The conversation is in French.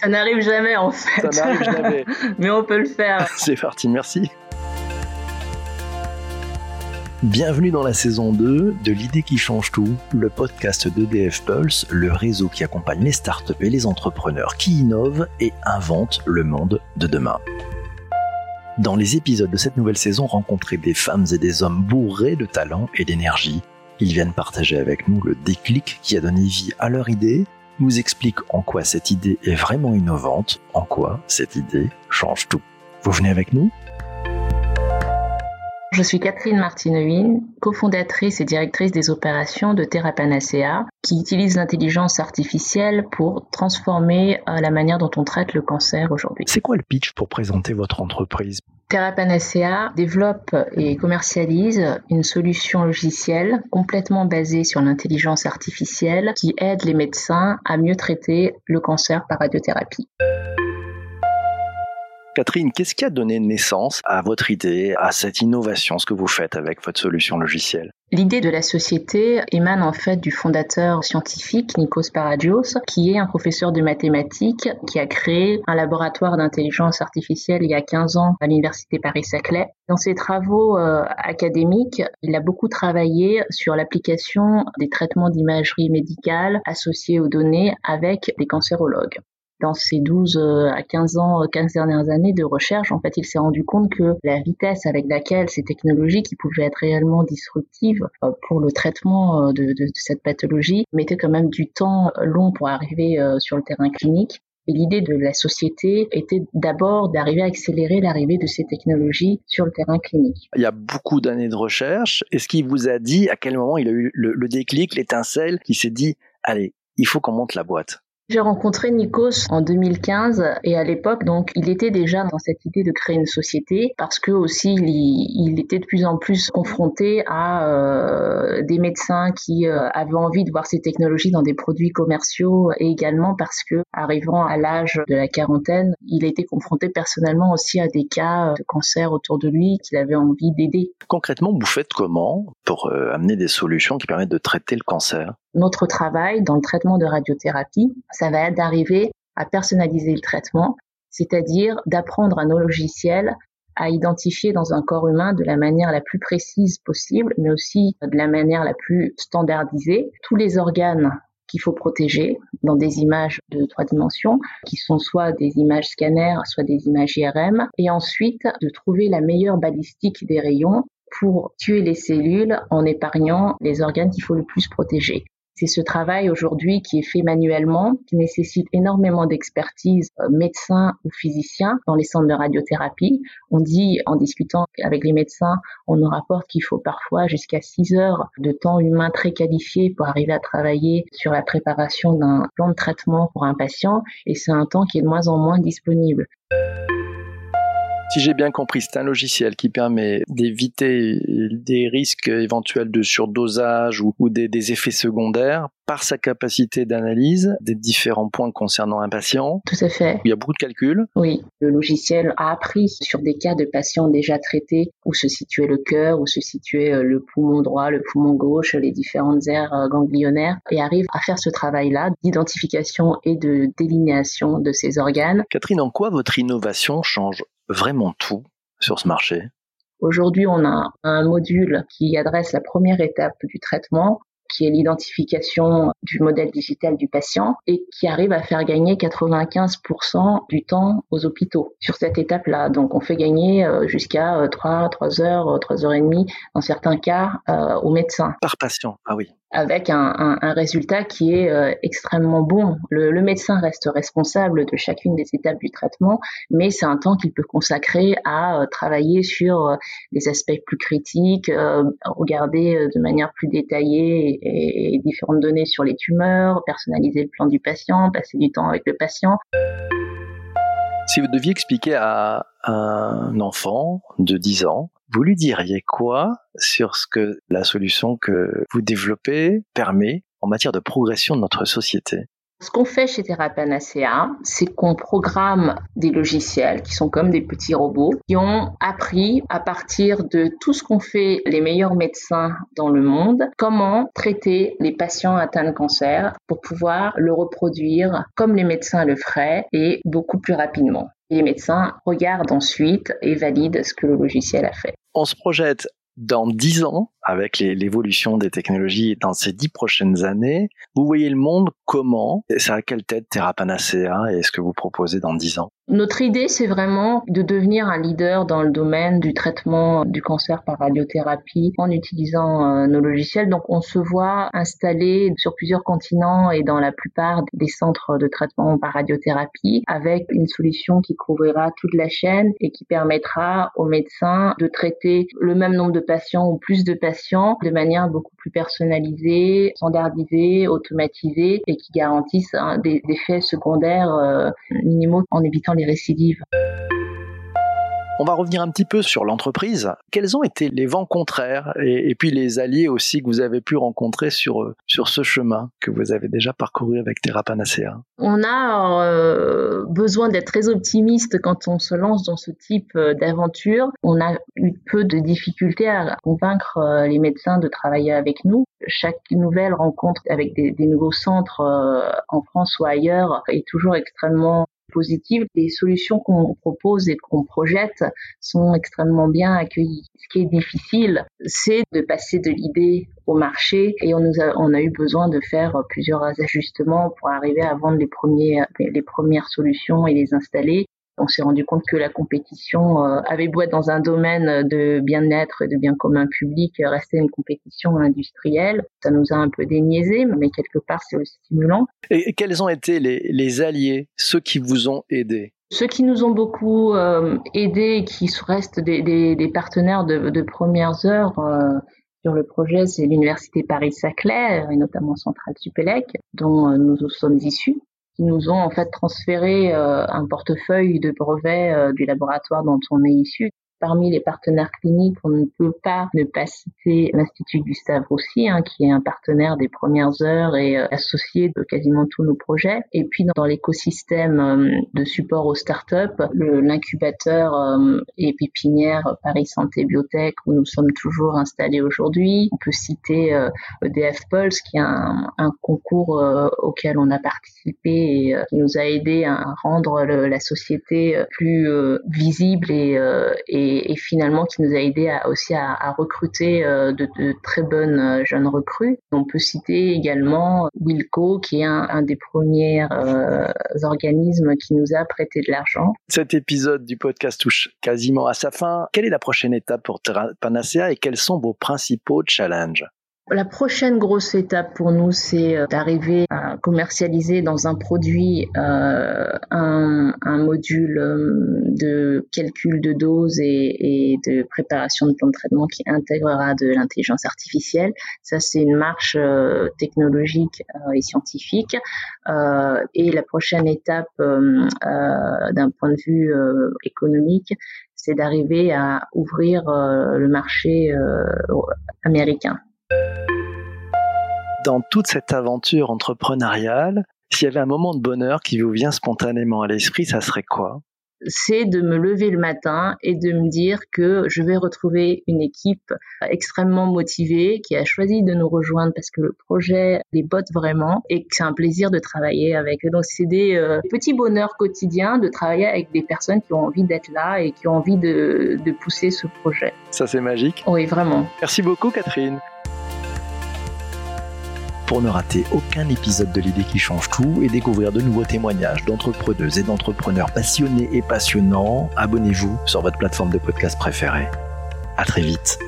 Ça n'arrive jamais en fait. Ça n'arrive jamais. Mais on peut le faire. C'est parti, merci. Bienvenue dans la saison 2 de l'idée qui change tout, le podcast d'EDF Pulse, le réseau qui accompagne les startups et les entrepreneurs qui innovent et inventent le monde de demain. Dans les épisodes de cette nouvelle saison, rencontrez des femmes et des hommes bourrés de talent et d'énergie. Ils viennent partager avec nous le déclic qui a donné vie à leur idée, nous expliquent en quoi cette idée est vraiment innovante, en quoi cette idée change tout. Vous venez avec nous? Je suis Catherine Martineville, cofondatrice et directrice des opérations de Therapanacea, qui utilise l'intelligence artificielle pour transformer euh, la manière dont on traite le cancer aujourd'hui. C'est quoi le pitch pour présenter votre entreprise? Therapanacea développe et commercialise une solution logicielle complètement basée sur l'intelligence artificielle qui aide les médecins à mieux traiter le cancer par radiothérapie. Catherine, qu'est-ce qui a donné naissance à votre idée, à cette innovation, ce que vous faites avec votre solution logicielle? L'idée de la société émane en fait du fondateur scientifique Nikos Paragios, qui est un professeur de mathématiques qui a créé un laboratoire d'intelligence artificielle il y a 15 ans à l'université Paris-Saclay. Dans ses travaux euh, académiques, il a beaucoup travaillé sur l'application des traitements d'imagerie médicale associés aux données avec des cancérologues dans ces 12 euh, à 15 ans, 15 euh, dernières années de recherche, en fait, il s'est rendu compte que la vitesse avec laquelle ces technologies qui pouvaient être réellement disruptives euh, pour le traitement de, cette pathologie mettaient quand même du temps long pour arriver sur le terrain clinique. Et l'idée de la société était d'abord d'arriver à accélérer l'arrivée de ces technologies sur le terrain clinique. Il y a beaucoup d'années de recherche. Est-ce qu'il vous a dit à quel moment il a eu le, le déclic, l'étincelle, qui s'est dit, allez, il faut qu'on monte la boîte? J'ai rencontré Nikos en 2015 et à l'époque, donc, il était déjà dans cette idée de créer une société parce que aussi il, était de plus en plus confronté à euh, des médecins qui euh, avaient envie de voir ces technologies dans des produits commerciaux et également parce que, arrivant à l'âge de la quarantaine, il était confronté personnellement aussi à des cas de cancer autour de lui qu'il avait envie d'aider. Concrètement, vous faites comment pour euh, amener des solutions qui permettent de traiter le cancer? Notre travail dans le traitement de radiothérapie, ça va être d'arriver à personnaliser le traitement, c'est-à-dire d'apprendre à nos logiciels à identifier dans un corps humain de la manière la plus précise possible, mais aussi de la manière la plus standardisée, tous les organes qu'il faut protéger dans des images de trois dimensions, qui sont soit des images scanners, soit des images IRM, et ensuite de trouver la meilleure balistique des rayons pour tuer les cellules en épargnant les organes qu'il faut le plus protéger. C'est ce travail aujourd'hui qui est fait manuellement, qui nécessite énormément d'expertise euh, médecin ou physicien dans les centres de radiothérapie. On dit, en discutant avec les médecins, on nous rapporte qu'il faut parfois jusqu'à 6 heures de temps humain très qualifié pour arriver à travailler sur la préparation d'un plan de traitement pour un patient et c'est un temps qui est de moins en moins disponible. Si j'ai bien compris, c'est un logiciel qui permet d'éviter des risques éventuels de surdosage ou, des, effets secondaires par sa capacité d'analyse des différents points concernant un patient. Tout à fait. Il y a beaucoup de calculs. Oui, le logiciel a appris sur des cas de patients déjà traités où se situait le cœur, où se situait euh, le poumon droit, le poumon gauche, les différentes aires euh, ganglionnaires et arrive à faire ce travail-là d'identification et de délinéation de ces organes. Catherine, en quoi votre innovation change? Vraiment tout sur ce marché? Aujourd'hui, on a un module qui adresse la première étape du traitement, qui est l'identification du modèle digital du patient et qui arrive à faire gagner 95% du temps aux hôpitaux sur cette étape-là. Donc on fait gagner euh, jusqu'à 3, 3 heures, 3 heures et demie dans certains cas euh, aux médecins. Par patient, ah oui avec un, un, un, résultat qui est euh, extrêmement bon. Le, le, médecin reste responsable de chacune des étapes du traitement, mais c'est un temps qu'il peut consacrer à euh, travailler sur euh, des aspects plus critiques, regarder de manière plus détaillée et, et, différentes données sur les tumeurs, personnaliser le plan du patient, passer du temps avec le patient. Si vous deviez expliquer à un enfant de 10 ans vous lui diriez quoi sur ce que la solution que vous développez permet en matière de progression de notre société? Ce qu'on fait chez Therapanacea, c'est qu'on programme des logiciels qui sont comme des petits robots qui ont appris à partir de tout ce qu'ont fait les meilleurs médecins dans le monde, comment traiter les patients atteints de cancer pour pouvoir le reproduire comme les médecins le feraient et beaucoup plus rapidement. les médecins regardent ensuite et valident ce que le logiciel a fait. On se projette dans dix ans, avec l'évolution des technologies dans ces dix prochaines années, vous voyez le monde comment? C'est à quelle tête Terra Panacea et ce que vous proposez dans dix ans? Notre idée, c'est vraiment de devenir un leader dans le domaine du traitement du cancer par radiothérapie en utilisant euh, nos logiciels. Donc, on se voit installé sur plusieurs continents et dans la plupart des centres de traitement par radiothérapie avec une solution qui couvrira toute la chaîne et qui permettra aux médecins de traiter le même nombre de patients ou plus de patients de manière beaucoup plus personnalisée, standardisée, automatisée et qui garantissent hein, des effets secondaires euh, minimaux en évitant les récidives. On va revenir un petit peu sur l'entreprise. Quels ont été les vents contraires et, puis les alliés aussi que vous avez pu rencontrer sur, euh, sur ce chemin que vous avez déjà parcouru avec Terra Panacea? On a euh, besoin d'être très optimiste quand on se lance dans ce type euh, d'aventure. On a eu peu de difficultés à convaincre les médecins de travailler avec nous. Chaque nouvelle rencontre avec des, des nouveaux centres en France ou ailleurs est toujours extrêmement positives. Les solutions qu'on propose et qu'on projette sont extrêmement bien accueillies. Ce qui est difficile, c'est de passer de l'idée au marché et on, a, eu besoin de faire plusieurs ajustements pour arriver à vendre les premières solutions et les installer on s'est rendu compte que la compétition euh, avait beau être dans un domaine de bien-être et de bien commun public, restait une compétition industrielle. Ça nous a un peu déniaisé, mais quelque part c'est aussi stimulant. Et quels ont été les, alliés, ceux qui vous ont aidés? Ceux qui nous ont beaucoup euh, aidés et qui restent des, partenaires de, premières heures euh, sur le projet, c'est l'Université Paris-Saclay et notamment Centrale Supélec, dont nous sommes issus nous ont en fait transféré euh, un portefeuille de brevets euh, du laboratoire dont on est issu Parmi les partenaires cliniques, on ne peut pas ne pas citer l'Institut Gustave Roussy, hein, qui est un partenaire des premières heures et euh, associé de quasiment tous nos projets. Et puis dans l'écosystème euh, de support aux startups, l'incubateur euh, et pépinière Paris Santé Biotech, où nous sommes toujours installés aujourd'hui. On peut citer EDF e Pulse, qui est un, concours auquel on a participé et qui nous a aidé à rendre la société plus visible et et, finalement qui nous a aidé aussi à, recruter euh, de, très bonnes euh, jeunes recrues. On peut citer également Wilco, qui est un, des premiers euh, organismes qui nous a prêté de l'argent. Cet épisode du podcast touche quasiment à sa fin. Quelle est la prochaine étape pour Panacea et quels sont vos principaux challenges? La prochaine grosse étape pour nous, c'est d'arriver à commercialiser dans un produit euh, un, module euh, de calcul de doses et, de préparation de plan de traitement qui intégrera de l'intelligence artificielle. Ça, c'est une marche technologique et scientifique. et la prochaine étape, d'un point de vue économique, c'est d'arriver à ouvrir le marché américain dans toute cette aventure entrepreneuriale, s'il y avait un moment de bonheur qui vous vient spontanément à l'esprit, ça serait quoi? C'est de me lever le matin et de me dire que je vais retrouver une équipe extrêmement motivée qui a choisi de nous rejoindre parce que le projet les botte vraiment et que c'est un plaisir de travailler avec eux. Donc c'est des euh, petits bonheurs quotidiens de travailler avec des personnes qui ont envie d'être là et qui ont envie de, de pousser ce projet. Ça c'est magique. Oui, vraiment. Merci beaucoup Catherine. Pour ne rater aucun épisode de l'idée qui change tout et découvrir de nouveaux témoignages d'entrepreneuses et d'entrepreneurs passionnés et passionnants, abonnez-vous sur votre plateforme de podcast préférée. À très vite.